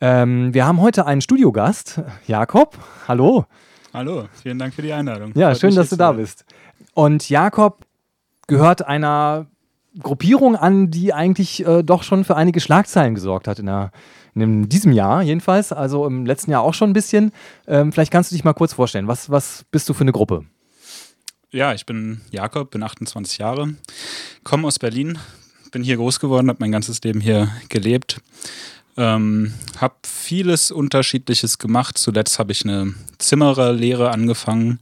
Ähm, wir haben heute einen Studiogast, Jakob. Hallo. Hallo, vielen Dank für die Einladung. Ja, Freut schön, dass du da bist. Und Jakob gehört einer Gruppierung an, die eigentlich äh, doch schon für einige Schlagzeilen gesorgt hat in, der, in diesem Jahr jedenfalls, also im letzten Jahr auch schon ein bisschen. Ähm, vielleicht kannst du dich mal kurz vorstellen. Was, was bist du für eine Gruppe? Ja, ich bin Jakob, bin 28 Jahre, komme aus Berlin, bin hier groß geworden, habe mein ganzes Leben hier gelebt. Ähm, habe vieles Unterschiedliches gemacht. Zuletzt habe ich eine Zimmererlehre angefangen,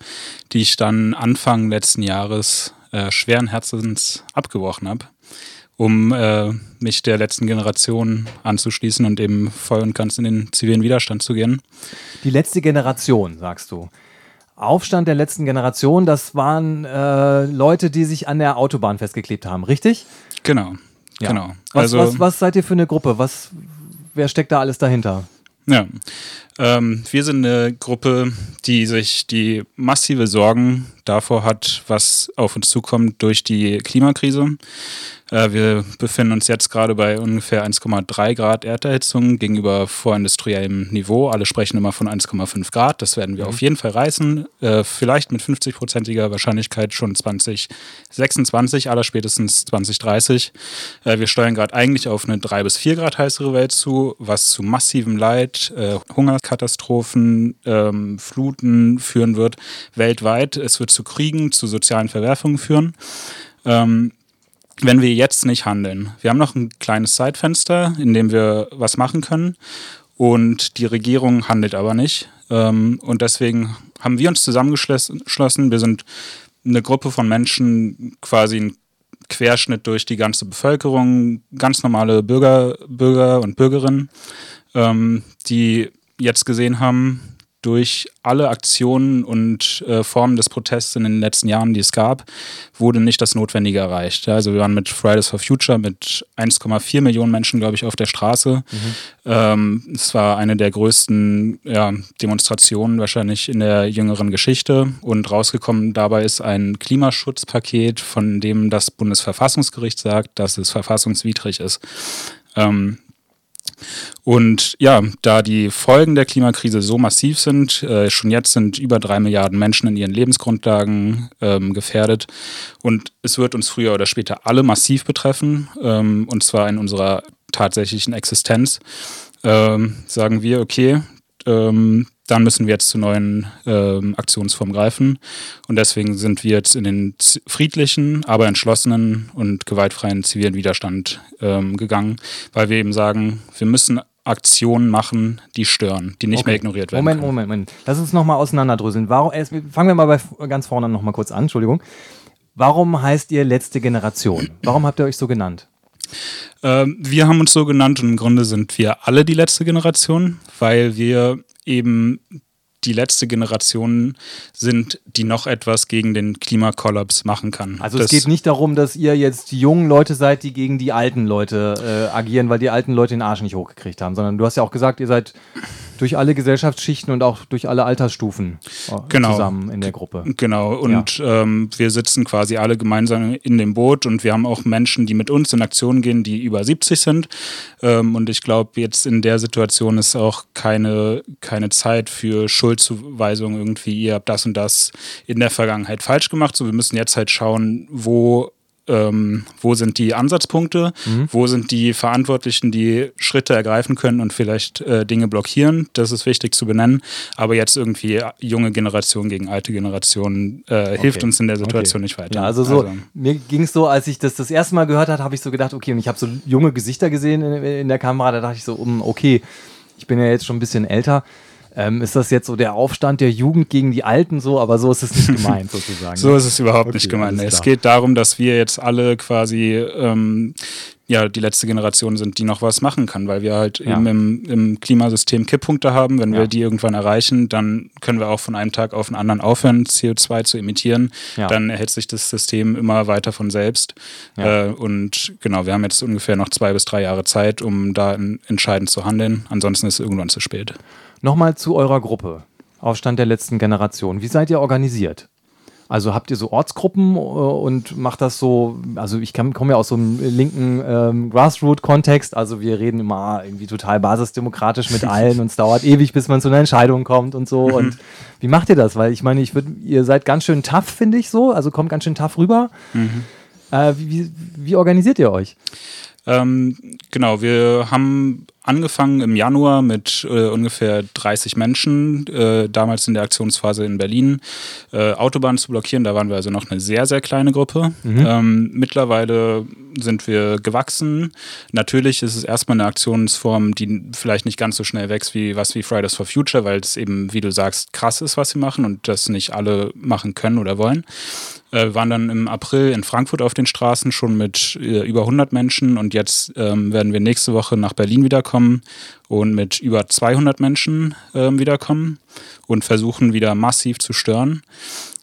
die ich dann Anfang letzten Jahres äh, schweren Herzens abgebrochen habe, um äh, mich der letzten Generation anzuschließen und eben voll und ganz in den zivilen Widerstand zu gehen. Die letzte Generation, sagst du. Aufstand der letzten Generation, das waren äh, Leute, die sich an der Autobahn festgeklebt haben, richtig? Genau. Ja. genau. Was, also, was, was seid ihr für eine Gruppe? Was, wer steckt da alles dahinter? Ja, ähm, wir sind eine Gruppe, die sich die massive Sorgen davor hat, was auf uns zukommt durch die Klimakrise. Äh, wir befinden uns jetzt gerade bei ungefähr 1,3 Grad Erderhitzung gegenüber vorindustriellem Niveau. Alle sprechen immer von 1,5 Grad. Das werden wir mhm. auf jeden Fall reißen. Äh, vielleicht mit 50-prozentiger Wahrscheinlichkeit schon 2026, aller spätestens 2030. Äh, wir steuern gerade eigentlich auf eine 3 bis 4 Grad heißere Welt zu, was zu massivem Leid, Hungerkatastrophen, ähm, Fluten führen wird weltweit. Es wird zu Kriegen, zu sozialen Verwerfungen führen. Ähm, wenn wir jetzt nicht handeln. Wir haben noch ein kleines Zeitfenster, in dem wir was machen können und die Regierung handelt aber nicht. Ähm, und deswegen haben wir uns zusammengeschlossen. Wir sind eine Gruppe von Menschen, quasi ein Querschnitt durch die ganze Bevölkerung, ganz normale Bürger, Bürger und Bürgerinnen, ähm, die jetzt gesehen haben, durch alle Aktionen und äh, Formen des Protests in den letzten Jahren, die es gab, wurde nicht das Notwendige erreicht. Also wir waren mit Fridays for Future mit 1,4 Millionen Menschen, glaube ich, auf der Straße. Mhm. Ähm, es war eine der größten ja, Demonstrationen wahrscheinlich in der jüngeren Geschichte. Und rausgekommen dabei ist ein Klimaschutzpaket, von dem das Bundesverfassungsgericht sagt, dass es verfassungswidrig ist. Ähm, und ja, da die Folgen der Klimakrise so massiv sind, äh, schon jetzt sind über drei Milliarden Menschen in ihren Lebensgrundlagen ähm, gefährdet. Und es wird uns früher oder später alle massiv betreffen, ähm, und zwar in unserer tatsächlichen Existenz, ähm, sagen wir, okay, ähm, dann müssen wir jetzt zu neuen ähm, Aktionsformen greifen. Und deswegen sind wir jetzt in den friedlichen, aber entschlossenen und gewaltfreien zivilen Widerstand ähm, gegangen, weil wir eben sagen, wir müssen Aktionen machen, die stören, die nicht okay. mehr ignoriert werden. Moment, können. Moment, Moment. Lass uns nochmal auseinanderdröseln. Warum, erst, fangen wir mal bei ganz vorne nochmal kurz an, Entschuldigung. Warum heißt ihr letzte Generation? Warum habt ihr euch so genannt? Ähm, wir haben uns so genannt und im Grunde sind wir alle die letzte Generation, weil wir eben die letzte Generation sind, die noch etwas gegen den Klimakollaps machen kann. Also das es geht nicht darum, dass ihr jetzt die jungen Leute seid, die gegen die alten Leute äh, agieren, weil die alten Leute den Arsch nicht hochgekriegt haben, sondern du hast ja auch gesagt, ihr seid durch alle Gesellschaftsschichten und auch durch alle Altersstufen äh, genau. zusammen in der Gruppe. Genau, und ja. ähm, wir sitzen quasi alle gemeinsam in dem Boot und wir haben auch Menschen, die mit uns in Aktion gehen, die über 70 sind. Ähm, und ich glaube, jetzt in der Situation ist auch keine, keine Zeit für Schuldzuweisung irgendwie, ihr habt das und das in der Vergangenheit falsch gemacht. So, wir müssen jetzt halt schauen, wo ähm, wo sind die Ansatzpunkte, mhm. wo sind die Verantwortlichen, die Schritte ergreifen können und vielleicht äh, Dinge blockieren. Das ist wichtig zu benennen. Aber jetzt irgendwie junge Generation gegen alte Generation äh, okay. hilft uns in der Situation okay. nicht weiter. Ja, also so, also. mir ging es so, als ich das das erste Mal gehört habe, habe ich so gedacht, okay, und ich habe so junge Gesichter gesehen in, in der Kamera, da dachte ich so, um, okay, ich bin ja jetzt schon ein bisschen älter. Ähm, ist das jetzt so der Aufstand der Jugend gegen die Alten so, aber so ist es nicht gemeint sozusagen. so ist es überhaupt okay, nicht gemeint. Es geht darum, dass wir jetzt alle quasi ähm, ja, die letzte Generation sind, die noch was machen kann, weil wir halt ja. eben im, im, Klimasystem Kipppunkte haben. Wenn ja. wir die irgendwann erreichen, dann können wir auch von einem Tag auf den anderen aufhören, CO2 zu emittieren. Ja. Dann erhält sich das System immer weiter von selbst. Äh, und genau, wir haben jetzt ungefähr noch zwei bis drei Jahre Zeit, um da entscheidend zu handeln. Ansonsten ist es irgendwann zu spät. Nochmal zu eurer Gruppe. Aufstand der letzten Generation. Wie seid ihr organisiert? Also habt ihr so Ortsgruppen äh, und macht das so, also ich komme ja aus so einem linken ähm, Grassroot-Kontext, also wir reden immer irgendwie total basisdemokratisch mit allen und es dauert ewig, bis man zu einer Entscheidung kommt und so. Und wie macht ihr das? Weil ich meine, ich würde, ihr seid ganz schön tough, finde ich so, also kommt ganz schön tough rüber. Mhm. Äh, wie, wie, organisiert ihr euch? Ähm, genau, wir haben angefangen im Januar mit äh, ungefähr 30 Menschen, äh, damals in der Aktionsphase in Berlin, äh, Autobahnen zu blockieren. Da waren wir also noch eine sehr, sehr kleine Gruppe. Mhm. Ähm, mittlerweile sind wir gewachsen. Natürlich ist es erstmal eine Aktionsform, die vielleicht nicht ganz so schnell wächst wie was wie Fridays for Future, weil es eben, wie du sagst, krass ist, was sie machen und das nicht alle machen können oder wollen. Äh, wir waren dann im April in Frankfurt auf den Straßen schon mit äh, über 100 Menschen und jetzt ähm, werden wir nächste Woche nach Berlin wiederkommen und mit über 200 Menschen äh, wiederkommen und versuchen wieder massiv zu stören.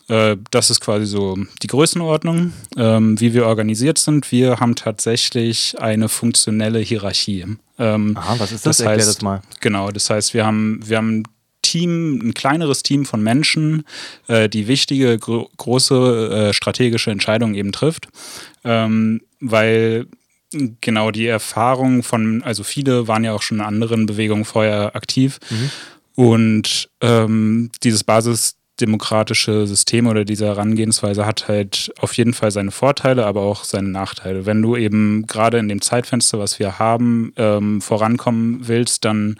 Äh, das ist quasi so die Größenordnung, ähm, wie wir organisiert sind. Wir haben tatsächlich eine funktionelle Hierarchie. Ähm, Aha, was ist das? das heißt, Erklär das mal. Genau, das heißt, wir haben, wir haben Team, ein kleineres Team von Menschen, äh, die wichtige, gro große äh, strategische Entscheidungen eben trifft. Ähm, weil genau die Erfahrung von, also viele waren ja auch schon in anderen Bewegungen vorher aktiv. Mhm. Und ähm, dieses Basis demokratische System oder diese Herangehensweise hat halt auf jeden Fall seine Vorteile, aber auch seine Nachteile. Wenn du eben gerade in dem Zeitfenster, was wir haben, ähm, vorankommen willst, dann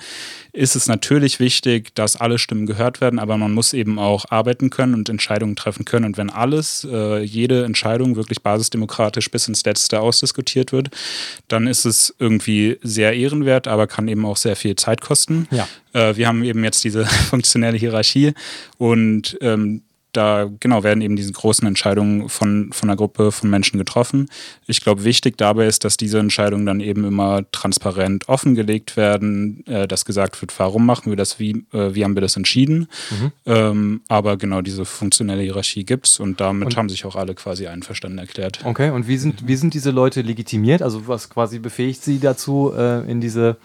ist es natürlich wichtig, dass alle Stimmen gehört werden, aber man muss eben auch arbeiten können und Entscheidungen treffen können. Und wenn alles, äh, jede Entscheidung wirklich basisdemokratisch bis ins Letzte ausdiskutiert wird, dann ist es irgendwie sehr ehrenwert, aber kann eben auch sehr viel Zeit kosten. Ja. Äh, wir haben eben jetzt diese funktionelle Hierarchie und ähm, da genau werden eben diese großen Entscheidungen von, von einer Gruppe von Menschen getroffen. Ich glaube, wichtig dabei ist, dass diese Entscheidungen dann eben immer transparent offengelegt werden, äh, dass gesagt wird, warum machen wir das, wie, äh, wie haben wir das entschieden. Mhm. Ähm, aber genau diese funktionelle Hierarchie gibt es und damit und haben sich auch alle quasi einverstanden erklärt. Okay, und wie sind, wie sind diese Leute legitimiert? Also was quasi befähigt sie dazu, äh, in diese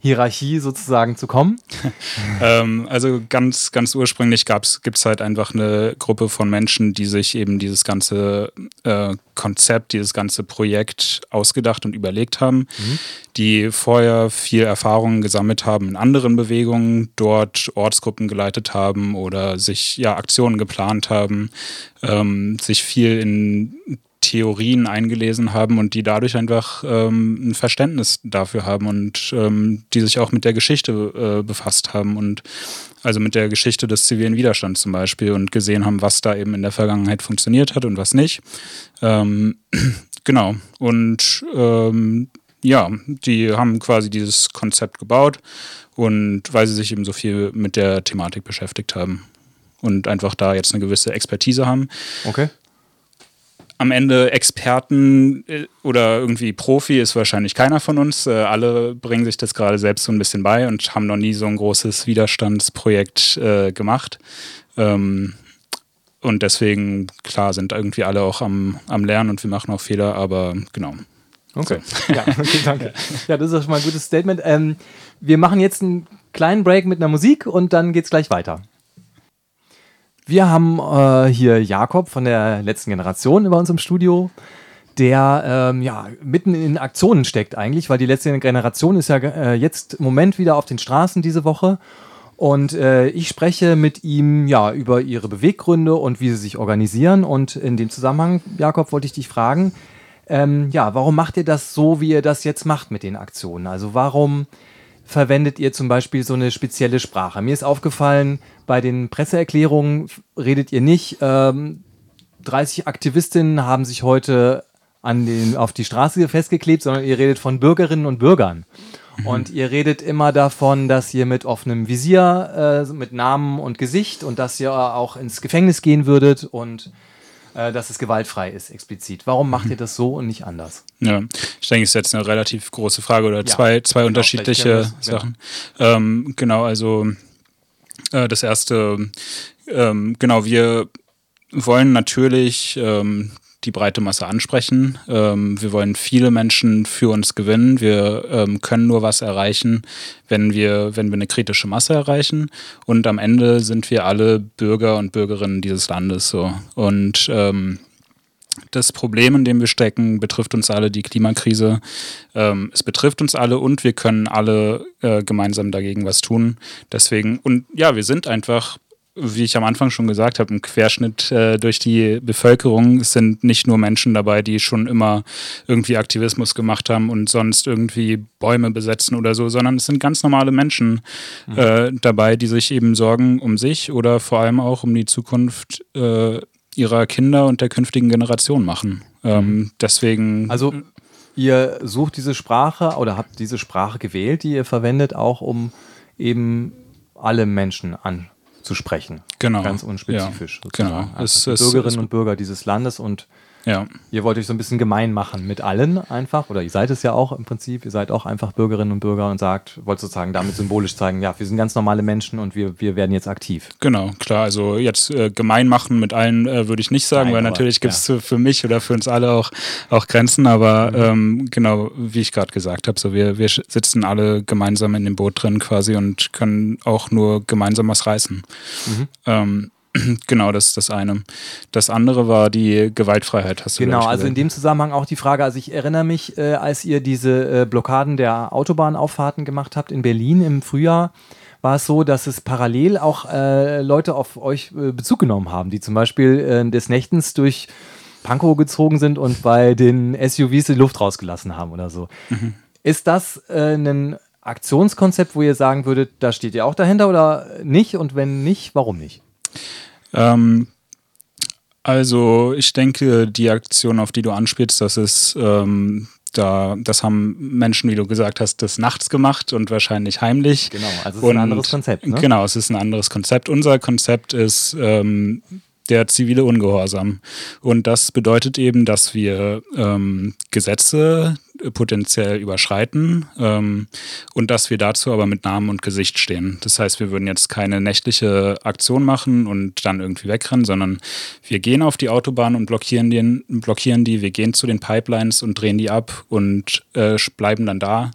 Hierarchie sozusagen zu kommen? ähm, also ganz, ganz ursprünglich gibt es halt einfach eine Gruppe von Menschen, die sich eben dieses ganze äh, Konzept, dieses ganze Projekt ausgedacht und überlegt haben, mhm. die vorher viel Erfahrung gesammelt haben in anderen Bewegungen, dort Ortsgruppen geleitet haben oder sich ja Aktionen geplant haben, ähm, sich viel in Theorien eingelesen haben und die dadurch einfach ähm, ein Verständnis dafür haben und ähm, die sich auch mit der Geschichte äh, befasst haben und also mit der Geschichte des zivilen Widerstands zum Beispiel und gesehen haben, was da eben in der Vergangenheit funktioniert hat und was nicht. Ähm, genau. Und ähm, ja, die haben quasi dieses Konzept gebaut und weil sie sich eben so viel mit der Thematik beschäftigt haben und einfach da jetzt eine gewisse Expertise haben. Okay am Ende Experten äh, oder irgendwie Profi ist wahrscheinlich keiner von uns. Äh, alle bringen sich das gerade selbst so ein bisschen bei und haben noch nie so ein großes Widerstandsprojekt äh, gemacht. Ähm, und deswegen, klar, sind irgendwie alle auch am, am Lernen und wir machen auch Fehler, aber genau. Okay. So. Ja, okay, danke. Ja, das ist schon mal ein gutes Statement. Ähm, wir machen jetzt einen kleinen Break mit einer Musik und dann geht es gleich weiter. Wir haben äh, hier Jakob von der letzten Generation bei uns im Studio, der ähm, ja, mitten in Aktionen steckt eigentlich, weil die letzte Generation ist ja äh, jetzt im Moment wieder auf den Straßen diese Woche. Und äh, ich spreche mit ihm ja über ihre Beweggründe und wie sie sich organisieren. Und in dem Zusammenhang, Jakob, wollte ich dich fragen, ähm, ja, warum macht ihr das so, wie ihr das jetzt macht mit den Aktionen? Also warum verwendet ihr zum Beispiel so eine spezielle Sprache? Mir ist aufgefallen, bei den Presseerklärungen redet ihr nicht. Ähm, 30 Aktivistinnen haben sich heute an den, auf die Straße festgeklebt, sondern ihr redet von Bürgerinnen und Bürgern. Mhm. Und ihr redet immer davon, dass ihr mit offenem Visier, äh, mit Namen und Gesicht und dass ihr auch ins Gefängnis gehen würdet und dass es gewaltfrei ist, explizit. Warum macht ihr das so und nicht anders? Ja, ich denke, es ist jetzt eine relativ große Frage oder ja, zwei, zwei genau, unterschiedliche Sachen. Genau. Ähm, genau, also äh, das erste, ähm, genau, wir wollen natürlich ähm, die breite Masse ansprechen. Ähm, wir wollen viele Menschen für uns gewinnen. Wir ähm, können nur was erreichen, wenn wir, wenn wir eine kritische Masse erreichen. Und am Ende sind wir alle Bürger und Bürgerinnen dieses Landes so. Und ähm, das Problem, in dem wir stecken, betrifft uns alle, die Klimakrise. Ähm, es betrifft uns alle und wir können alle äh, gemeinsam dagegen was tun. Deswegen, und ja, wir sind einfach wie ich am Anfang schon gesagt habe, ein Querschnitt äh, durch die Bevölkerung. Es sind nicht nur Menschen dabei, die schon immer irgendwie Aktivismus gemacht haben und sonst irgendwie Bäume besetzen oder so, sondern es sind ganz normale Menschen mhm. äh, dabei, die sich eben Sorgen um sich oder vor allem auch um die Zukunft äh, ihrer Kinder und der künftigen Generation machen. Ähm, mhm. deswegen. Also ihr sucht diese Sprache oder habt diese Sprache gewählt, die ihr verwendet, auch um eben alle Menschen anzusprechen. Genau. Ganz unspezifisch. Genau. Es, es, Bürgerinnen es, und Bürger dieses Landes und ja. Ihr wollt euch so ein bisschen gemein machen mit allen einfach, oder ihr seid es ja auch im Prinzip, ihr seid auch einfach Bürgerinnen und Bürger und sagt, wollt sozusagen damit symbolisch zeigen, ja, wir sind ganz normale Menschen und wir, wir werden jetzt aktiv. Genau, klar, also jetzt äh, gemein machen mit allen äh, würde ich nicht sagen, Nein, weil aber, natürlich gibt es ja. für mich oder für uns alle auch, auch Grenzen, aber mhm. ähm, genau, wie ich gerade gesagt habe, so wir, wir sitzen alle gemeinsam in dem Boot drin quasi und können auch nur gemeinsam was reißen. Mhm. Ähm, Genau, das ist das eine. Das andere war die Gewaltfreiheit, hast du Genau, also in dem Zusammenhang auch die Frage, also ich erinnere mich, äh, als ihr diese äh, Blockaden der Autobahnauffahrten gemacht habt in Berlin im Frühjahr, war es so, dass es parallel auch äh, Leute auf euch äh, Bezug genommen haben, die zum Beispiel äh, des Nächtens durch Pankow gezogen sind und bei den SUVs die Luft rausgelassen haben oder so. Mhm. Ist das äh, ein Aktionskonzept, wo ihr sagen würdet, da steht ihr auch dahinter oder nicht? Und wenn nicht, warum nicht? Ähm, also ich denke, die Aktion, auf die du anspielst, das ist ähm, da, das haben Menschen, wie du gesagt hast, des Nachts gemacht und wahrscheinlich heimlich. Genau, also es ist und, ein anderes Konzept. Ne? Genau, es ist ein anderes Konzept. Unser Konzept ist ähm, der zivile Ungehorsam. Und das bedeutet eben, dass wir ähm, Gesetze potenziell überschreiten ähm, und dass wir dazu aber mit Namen und Gesicht stehen. Das heißt, wir würden jetzt keine nächtliche Aktion machen und dann irgendwie wegrennen, sondern wir gehen auf die Autobahn und blockieren, den, blockieren die, wir gehen zu den Pipelines und drehen die ab und äh, bleiben dann da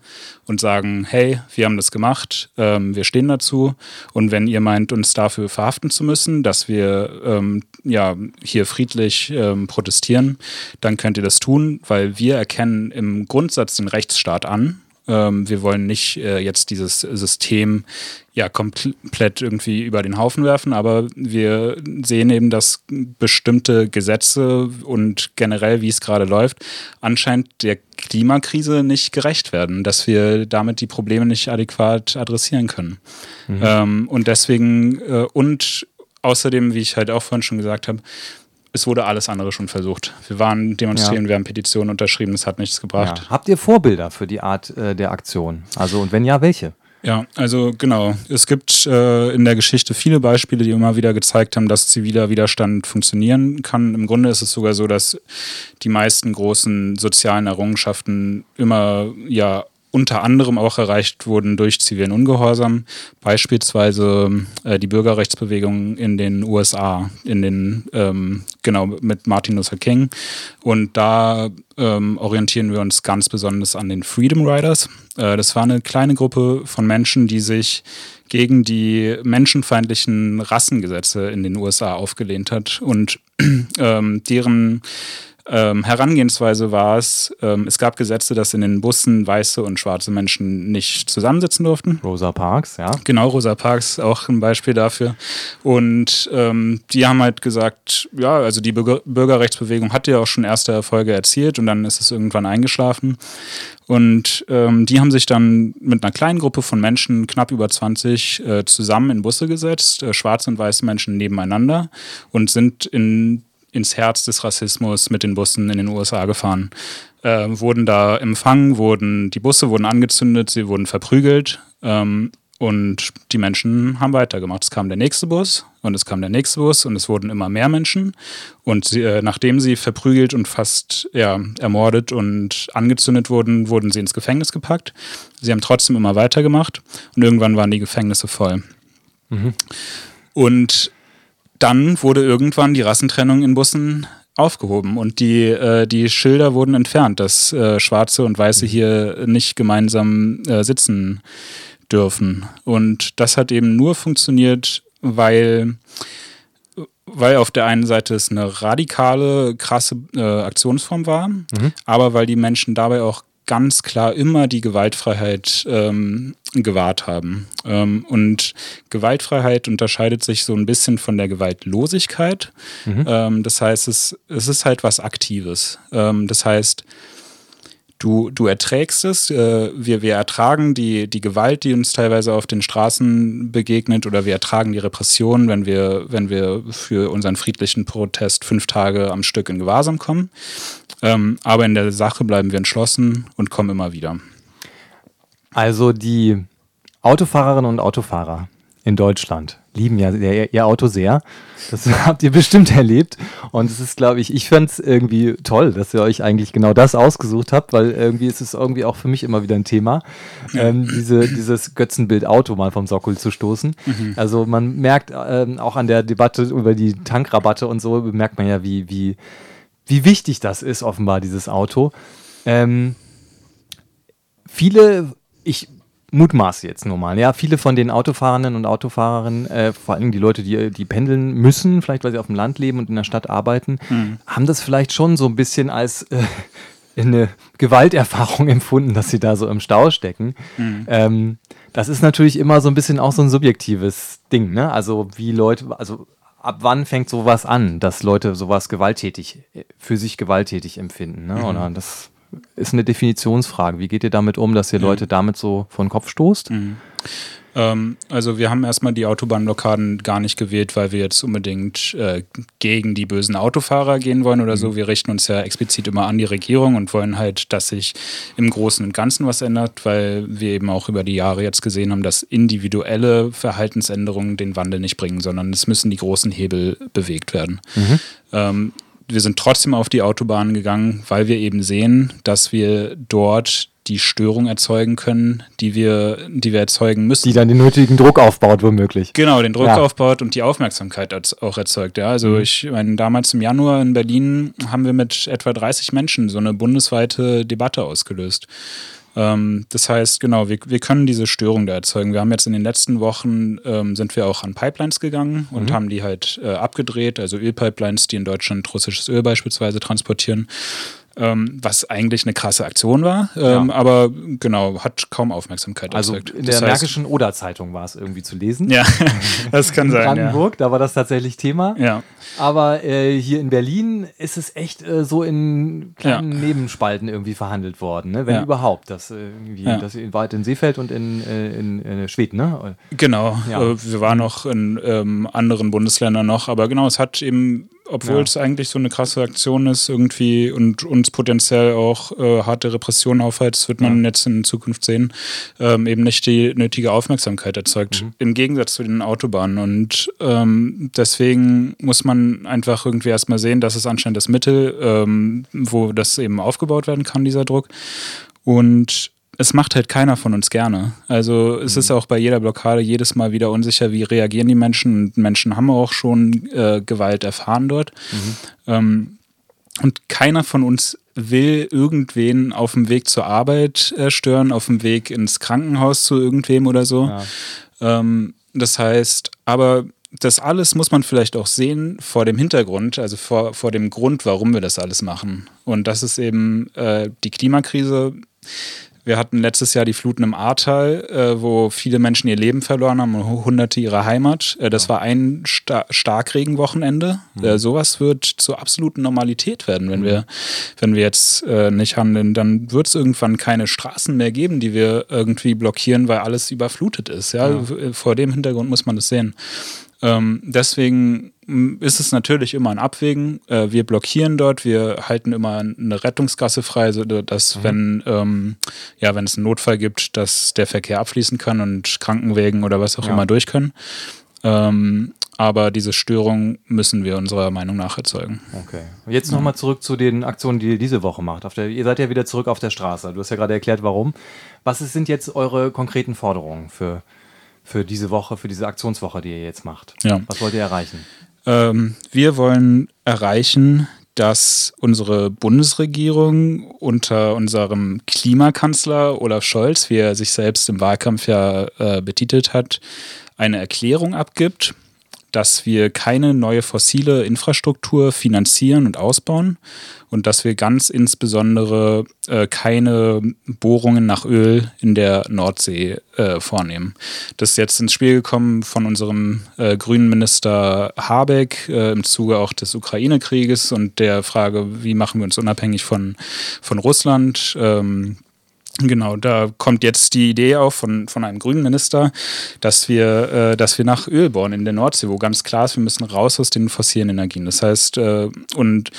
und sagen, hey, wir haben das gemacht, ähm, wir stehen dazu und wenn ihr meint, uns dafür verhaften zu müssen, dass wir ähm, ja, hier friedlich ähm, protestieren, dann könnt ihr das tun, weil wir erkennen im Grundsatz den Rechtsstaat an. Ähm, wir wollen nicht äh, jetzt dieses System ja komplett irgendwie über den Haufen werfen, aber wir sehen eben, dass bestimmte Gesetze und generell, wie es gerade läuft, anscheinend der Klimakrise nicht gerecht werden, dass wir damit die Probleme nicht adäquat adressieren können. Mhm. Ähm, und deswegen äh, und außerdem, wie ich halt auch vorhin schon gesagt habe, es wurde alles andere schon versucht. Wir waren demonstrieren, ja. wir haben Petitionen unterschrieben, es hat nichts gebracht. Ja. Habt ihr Vorbilder für die Art äh, der Aktion? Also und wenn ja, welche? Ja, also genau. Es gibt äh, in der Geschichte viele Beispiele, die immer wieder gezeigt haben, dass ziviler Widerstand funktionieren kann. Im Grunde ist es sogar so, dass die meisten großen sozialen Errungenschaften immer ja unter anderem auch erreicht wurden durch zivilen Ungehorsam, beispielsweise äh, die Bürgerrechtsbewegung in den USA, in den ähm, genau mit Martin Luther King. Und da ähm, orientieren wir uns ganz besonders an den Freedom Riders. Äh, das war eine kleine Gruppe von Menschen, die sich gegen die menschenfeindlichen Rassengesetze in den USA aufgelehnt hat und ähm, deren ähm, Herangehensweise war es, ähm, es gab Gesetze, dass in den Bussen weiße und schwarze Menschen nicht zusammensitzen durften. Rosa Parks, ja. Genau, Rosa Parks, auch ein Beispiel dafür. Und ähm, die haben halt gesagt, ja, also die Bürger Bürgerrechtsbewegung hatte ja auch schon erste Erfolge erzielt und dann ist es irgendwann eingeschlafen. Und ähm, die haben sich dann mit einer kleinen Gruppe von Menschen, knapp über 20, äh, zusammen in Busse gesetzt, äh, schwarze und weiße Menschen nebeneinander und sind in ins Herz des Rassismus mit den Bussen in den USA gefahren. Äh, wurden da empfangen, wurden, die Busse wurden angezündet, sie wurden verprügelt ähm, und die Menschen haben weitergemacht. Es kam der nächste Bus und es kam der nächste Bus und es wurden immer mehr Menschen. Und sie, äh, nachdem sie verprügelt und fast ja, ermordet und angezündet wurden, wurden sie ins Gefängnis gepackt. Sie haben trotzdem immer weitergemacht und irgendwann waren die Gefängnisse voll. Mhm. Und dann wurde irgendwann die Rassentrennung in Bussen aufgehoben und die, äh, die Schilder wurden entfernt, dass äh, Schwarze und Weiße hier nicht gemeinsam äh, sitzen dürfen. Und das hat eben nur funktioniert, weil, weil auf der einen Seite es eine radikale, krasse äh, Aktionsform war, mhm. aber weil die Menschen dabei auch ganz klar immer die Gewaltfreiheit ähm, gewahrt haben. Ähm, und Gewaltfreiheit unterscheidet sich so ein bisschen von der Gewaltlosigkeit. Mhm. Ähm, das heißt, es, es ist halt was Aktives. Ähm, das heißt, du, du erträgst es, äh, wir, wir ertragen die, die Gewalt, die uns teilweise auf den Straßen begegnet, oder wir ertragen die Repression, wenn wir, wenn wir für unseren friedlichen Protest fünf Tage am Stück in Gewahrsam kommen. Aber in der Sache bleiben wir entschlossen und kommen immer wieder. Also die Autofahrerinnen und Autofahrer in Deutschland lieben ja ihr, ihr Auto sehr. Das habt ihr bestimmt erlebt. Und es ist, glaube ich, ich fand es irgendwie toll, dass ihr euch eigentlich genau das ausgesucht habt, weil irgendwie ist es irgendwie auch für mich immer wieder ein Thema, ähm, diese, dieses Götzenbild Auto mal vom Sockel zu stoßen. Mhm. Also man merkt ähm, auch an der Debatte über die Tankrabatte und so, merkt man ja, wie, wie, wie wichtig das ist, offenbar, dieses Auto. Ähm, viele, ich mutmaße jetzt nur mal, ja, viele von den Autofahrenden und Autofahrerinnen, äh, vor allem die Leute, die, die pendeln müssen, vielleicht weil sie auf dem Land leben und in der Stadt arbeiten, mhm. haben das vielleicht schon so ein bisschen als äh, eine Gewalterfahrung empfunden, dass sie da so im Stau stecken. Mhm. Ähm, das ist natürlich immer so ein bisschen auch so ein subjektives Ding, ne? Also wie Leute, also ab wann fängt sowas an, dass Leute sowas gewalttätig, für sich gewalttätig empfinden, ne? Mhm. Oder das ist eine Definitionsfrage. Wie geht ihr damit um, dass ihr mhm. Leute damit so vor den Kopf stoßt? Mhm. Ähm, also wir haben erstmal die Autobahnblockaden gar nicht gewählt, weil wir jetzt unbedingt äh, gegen die bösen Autofahrer gehen wollen oder mhm. so. Wir richten uns ja explizit immer an die Regierung und wollen halt, dass sich im Großen und Ganzen was ändert, weil wir eben auch über die Jahre jetzt gesehen haben, dass individuelle Verhaltensänderungen den Wandel nicht bringen, sondern es müssen die großen Hebel bewegt werden. Mhm. Ähm, wir sind trotzdem auf die Autobahn gegangen, weil wir eben sehen, dass wir dort die Störung erzeugen können, die wir, die wir erzeugen müssen. Die dann den nötigen Druck aufbaut, womöglich. Genau, den Druck ja. aufbaut und die Aufmerksamkeit auch erzeugt. Ja, also mhm. ich meine, damals im Januar in Berlin haben wir mit etwa 30 Menschen so eine bundesweite Debatte ausgelöst. Ähm, das heißt, genau, wir, wir können diese Störung da erzeugen. Wir haben jetzt in den letzten Wochen ähm, sind wir auch an Pipelines gegangen und mhm. haben die halt äh, abgedreht, also Ölpipelines, die in Deutschland russisches Öl beispielsweise transportieren ähm, was eigentlich eine krasse Aktion war, ähm, ja. aber genau, hat kaum Aufmerksamkeit also erzeugt. in der das Märkischen Oder-Zeitung war es irgendwie zu lesen. Ja, das kann sein. In Brandenburg, ja. da war das tatsächlich Thema. Ja. Aber äh, hier in Berlin ist es echt äh, so in kleinen ja. Nebenspalten irgendwie verhandelt worden, ne? wenn überhaupt. Das, äh, irgendwie, das war in Seefeld und in, äh, in, in Schweden, ne? Genau, äh, wir waren noch in ähm, anderen Bundesländern noch, aber genau, es hat eben obwohl ja. es eigentlich so eine krasse Aktion ist irgendwie und uns potenziell auch äh, harte Repressionen aufhält, wird man ja. jetzt in Zukunft sehen, ähm, eben nicht die nötige Aufmerksamkeit erzeugt. Mhm. Im Gegensatz zu den Autobahnen. Und ähm, deswegen muss man einfach irgendwie erstmal sehen, dass es anscheinend das Mittel, ähm, wo das eben aufgebaut werden kann, dieser Druck. Und es macht halt keiner von uns gerne. Also es mhm. ist auch bei jeder Blockade jedes Mal wieder unsicher, wie reagieren die Menschen. Und Menschen haben auch schon äh, Gewalt erfahren dort. Mhm. Ähm, und keiner von uns will irgendwen auf dem Weg zur Arbeit äh, stören, auf dem Weg ins Krankenhaus zu irgendwem oder so. Ja. Ähm, das heißt, aber das alles muss man vielleicht auch sehen vor dem Hintergrund, also vor, vor dem Grund, warum wir das alles machen. Und das ist eben äh, die Klimakrise wir hatten letztes Jahr die Fluten im Ahrtal, äh, wo viele Menschen ihr Leben verloren haben und Hunderte ihre Heimat. Äh, das war ein Sta Starkregenwochenende. Mhm. Äh, sowas wird zur absoluten Normalität werden, wenn mhm. wir, wenn wir jetzt äh, nicht handeln. Dann wird es irgendwann keine Straßen mehr geben, die wir irgendwie blockieren, weil alles überflutet ist. Ja? ja. Vor dem Hintergrund muss man das sehen. Ähm, deswegen ist es natürlich immer ein Abwägen. Äh, wir blockieren dort, wir halten immer eine Rettungsgasse frei, dass mhm. wenn, ähm, ja, wenn es einen Notfall gibt, dass der Verkehr abfließen kann und Krankenwägen oder was auch ja. immer durch können. Ähm, aber diese Störung müssen wir unserer Meinung nach erzeugen. Okay. Jetzt nochmal ja. zurück zu den Aktionen, die ihr diese Woche macht. Der, ihr seid ja wieder zurück auf der Straße. Du hast ja gerade erklärt, warum. Was sind jetzt eure konkreten Forderungen für, für diese Woche, für diese Aktionswoche, die ihr jetzt macht? Ja. Was wollt ihr erreichen? Ähm, wir wollen erreichen, dass unsere Bundesregierung unter unserem Klimakanzler Olaf Scholz, wie er sich selbst im Wahlkampf ja äh, betitelt hat, eine Erklärung abgibt, dass wir keine neue fossile Infrastruktur finanzieren und ausbauen und dass wir ganz insbesondere äh, keine Bohrungen nach Öl in der Nordsee äh, vornehmen. Das ist jetzt ins Spiel gekommen von unserem äh, grünen Minister Habeck äh, im Zuge auch des Ukraine-Krieges und der Frage, wie machen wir uns unabhängig von, von Russland. Ähm, Genau, da kommt jetzt die Idee auf von, von einem grünen Minister, dass wir, äh, dass wir nach Öl bohren in der Nordsee, wo ganz klar ist, wir müssen raus aus den fossilen Energien. Das heißt, äh, und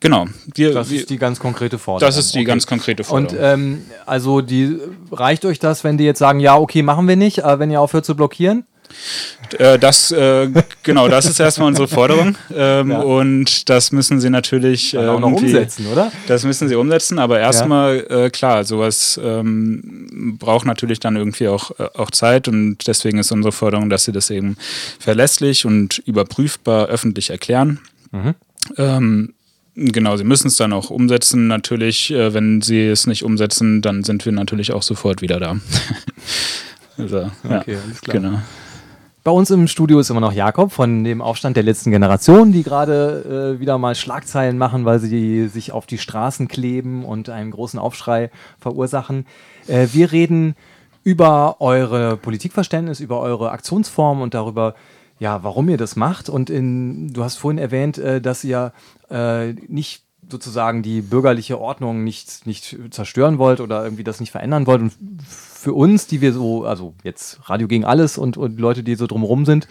genau. Wir, das ist die ganz konkrete Forderung. Das ist die okay. ganz konkrete Forderung. Und ähm, also die reicht euch das, wenn die jetzt sagen, ja, okay, machen wir nicht, aber wenn ihr aufhört zu blockieren? Äh, das, äh, genau, das ist erstmal unsere Forderung. Ähm, ja. Und das müssen sie natürlich äh, auch noch umsetzen, oder? Das müssen sie umsetzen, aber erstmal, ja. äh, klar, sowas ähm, braucht natürlich dann irgendwie auch, äh, auch Zeit und deswegen ist unsere Forderung, dass sie das eben verlässlich und überprüfbar öffentlich erklären. Mhm. Ähm, Genau, sie müssen es dann auch umsetzen. Natürlich, äh, wenn sie es nicht umsetzen, dann sind wir natürlich auch sofort wieder da. also, okay, ja, alles klar. Genau. Bei uns im Studio ist immer noch Jakob von dem Aufstand der letzten Generation, die gerade äh, wieder mal Schlagzeilen machen, weil sie sich auf die Straßen kleben und einen großen Aufschrei verursachen. Äh, wir reden über eure Politikverständnis, über eure Aktionsform und darüber, ja, warum ihr das macht. Und in, du hast vorhin erwähnt, äh, dass ihr äh, nicht sozusagen die bürgerliche Ordnung nicht, nicht zerstören wollt oder irgendwie das nicht verändern wollt. Und für uns, die wir so, also jetzt Radio gegen alles und, und Leute, die so drumherum sind,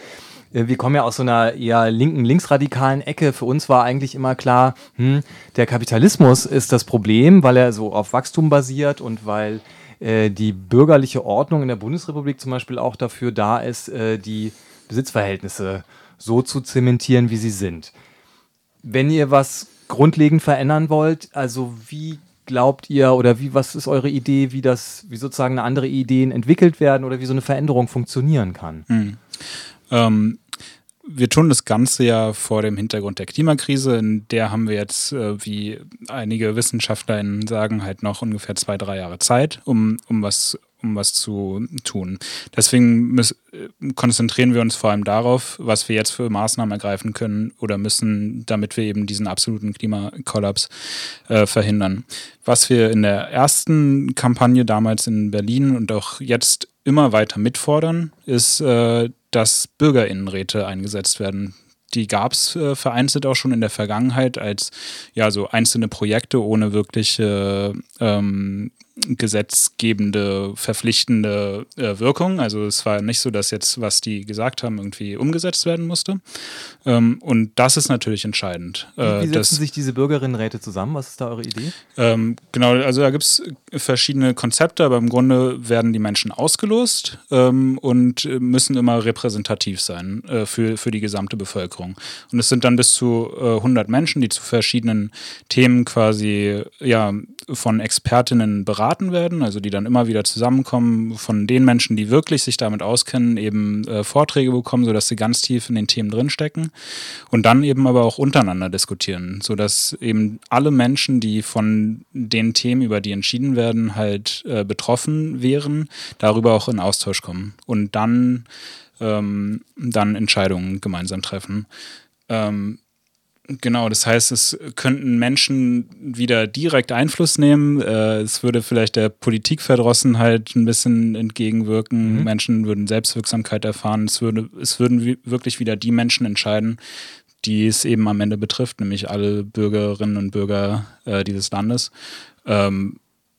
äh, wir kommen ja aus so einer eher linken, linksradikalen Ecke. Für uns war eigentlich immer klar, hm, der Kapitalismus ist das Problem, weil er so auf Wachstum basiert und weil äh, die bürgerliche Ordnung in der Bundesrepublik zum Beispiel auch dafür da ist, äh, die Besitzverhältnisse so zu zementieren, wie sie sind. Wenn ihr was grundlegend verändern wollt, also wie glaubt ihr oder wie, was ist eure Idee, wie das, wie sozusagen andere Ideen entwickelt werden oder wie so eine Veränderung funktionieren kann? Hm. Ähm, wir tun das Ganze ja vor dem Hintergrund der Klimakrise, in der haben wir jetzt, äh, wie einige WissenschaftlerInnen sagen, halt noch ungefähr zwei, drei Jahre Zeit, um, um was um was zu tun. Deswegen äh, konzentrieren wir uns vor allem darauf, was wir jetzt für Maßnahmen ergreifen können oder müssen, damit wir eben diesen absoluten Klimakollaps äh, verhindern. Was wir in der ersten Kampagne damals in Berlin und auch jetzt immer weiter mitfordern, ist, äh, dass Bürgerinnenräte eingesetzt werden die gab es äh, vereinzelt auch schon in der Vergangenheit als ja so einzelne Projekte ohne wirkliche ähm, gesetzgebende, verpflichtende äh, Wirkung. Also es war nicht so, dass jetzt, was die gesagt haben, irgendwie umgesetzt werden musste. Ähm, und das ist natürlich entscheidend. Wie, wie äh, setzen dass, sich diese Bürgerinnenräte zusammen? Was ist da eure Idee? Ähm, genau, also da gibt es verschiedene Konzepte, aber im Grunde werden die Menschen ausgelost ähm, und müssen immer repräsentativ sein äh, für, für die gesamte Bevölkerung. Und es sind dann bis zu äh, 100 Menschen, die zu verschiedenen Themen quasi ja, von Expertinnen beraten werden, also die dann immer wieder zusammenkommen, von den Menschen, die wirklich sich damit auskennen, eben äh, Vorträge bekommen, sodass sie ganz tief in den Themen drinstecken und dann eben aber auch untereinander diskutieren, sodass eben alle Menschen, die von den Themen, über die entschieden werden, halt äh, betroffen wären, darüber auch in Austausch kommen und dann, ähm, dann Entscheidungen gemeinsam treffen. Ähm, Genau, das heißt, es könnten Menschen wieder direkt Einfluss nehmen. Äh, es würde vielleicht der Politikverdrossenheit ein bisschen entgegenwirken. Mhm. Menschen würden Selbstwirksamkeit erfahren. Es, würde, es würden wirklich wieder die Menschen entscheiden, die es eben am Ende betrifft, nämlich alle Bürgerinnen und Bürger äh, dieses Landes. Ähm,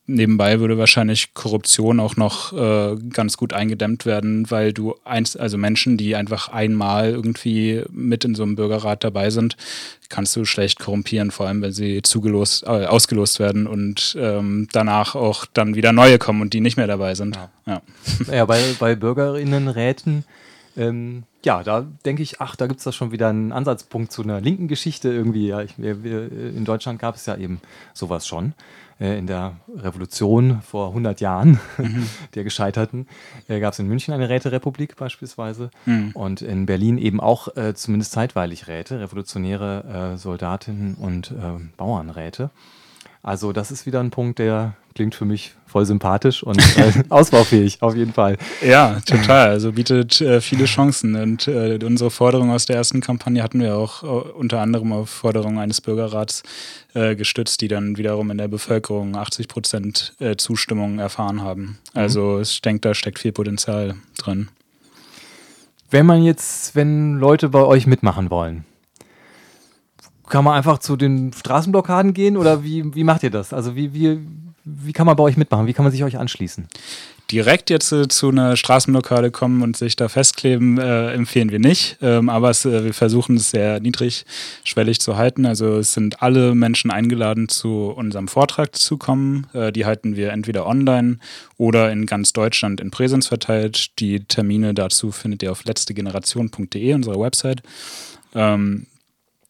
nebenbei würde wahrscheinlich Korruption auch noch äh, ganz gut eingedämmt werden, weil du einst, also Menschen, die einfach einmal irgendwie mit in so einem Bürgerrat dabei sind, kannst du schlecht korrumpieren, vor allem wenn sie zugelost, äh, ausgelost werden und ähm, danach auch dann wieder neue kommen und die nicht mehr dabei sind. Ja, ja. ja bei, bei Bürgerinnenräten Ähm, ja, da denke ich, ach, da gibt es da schon wieder einen Ansatzpunkt zu einer linken Geschichte irgendwie. Ja, ich, wir, wir, in Deutschland gab es ja eben sowas schon. Äh, in der Revolution vor 100 Jahren, mhm. der gescheiterten, äh, gab es in München eine Räterepublik beispielsweise mhm. und in Berlin eben auch äh, zumindest zeitweilig Räte, revolutionäre äh, Soldatinnen und äh, Bauernräte. Also das ist wieder ein Punkt, der klingt für mich voll sympathisch und äh, ausbaufähig, auf jeden Fall. Ja, total. Also bietet äh, viele Chancen. Und äh, unsere Forderung aus der ersten Kampagne hatten wir auch äh, unter anderem auf Forderung eines Bürgerrats äh, gestützt, die dann wiederum in der Bevölkerung 80 Prozent äh, Zustimmung erfahren haben. Also mhm. ich denke, da steckt viel Potenzial drin. Wenn man jetzt, wenn Leute bei euch mitmachen wollen, kann man einfach zu den Straßenblockaden gehen oder wie, wie macht ihr das? Also wie, wie, wie kann man bei euch mitmachen? Wie kann man sich euch anschließen? Direkt jetzt äh, zu einer Straßenblockade kommen und sich da festkleben, äh, empfehlen wir nicht. Ähm, aber es, äh, wir versuchen es sehr niedrigschwellig zu halten. Also es sind alle Menschen eingeladen, zu unserem Vortrag zu kommen. Äh, die halten wir entweder online oder in ganz Deutschland in Präsenz verteilt. Die Termine dazu findet ihr auf letztegeneration.de, unserer Website. Ähm,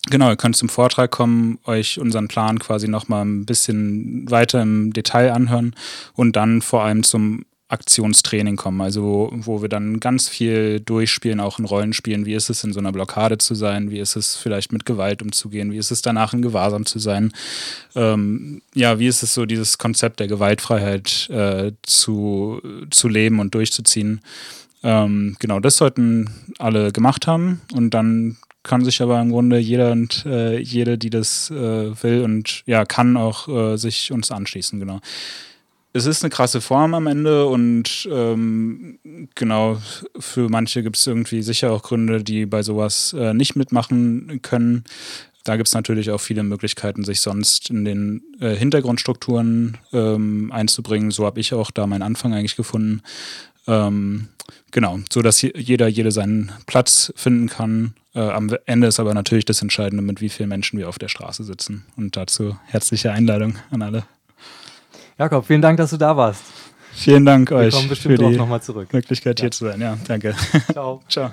Genau, ihr könnt zum Vortrag kommen, euch unseren Plan quasi nochmal ein bisschen weiter im Detail anhören und dann vor allem zum Aktionstraining kommen, also wo wir dann ganz viel durchspielen, auch in Rollenspielen. Wie ist es in so einer Blockade zu sein? Wie ist es vielleicht mit Gewalt umzugehen? Wie ist es danach in Gewahrsam zu sein? Ähm, ja, wie ist es so, dieses Konzept der Gewaltfreiheit äh, zu, zu leben und durchzuziehen? Ähm, genau, das sollten alle gemacht haben und dann kann sich aber im Grunde jeder und äh, jede, die das äh, will und ja, kann auch äh, sich uns anschließen, genau. Es ist eine krasse Form am Ende und ähm, genau, für manche gibt es irgendwie sicher auch Gründe, die bei sowas äh, nicht mitmachen können. Da gibt es natürlich auch viele Möglichkeiten, sich sonst in den äh, Hintergrundstrukturen ähm, einzubringen. So habe ich auch da meinen Anfang eigentlich gefunden. Ähm, genau, so dass jeder, jede seinen Platz finden kann äh, am Ende ist aber natürlich das Entscheidende, mit wie vielen Menschen wir auf der Straße sitzen. Und dazu herzliche Einladung an alle. Jakob, vielen Dank, dass du da warst. Vielen Dank wir euch kommen bestimmt für die noch mal zurück. Möglichkeit, ja. hier zu sein. Ja, danke. Ciao. Ciao.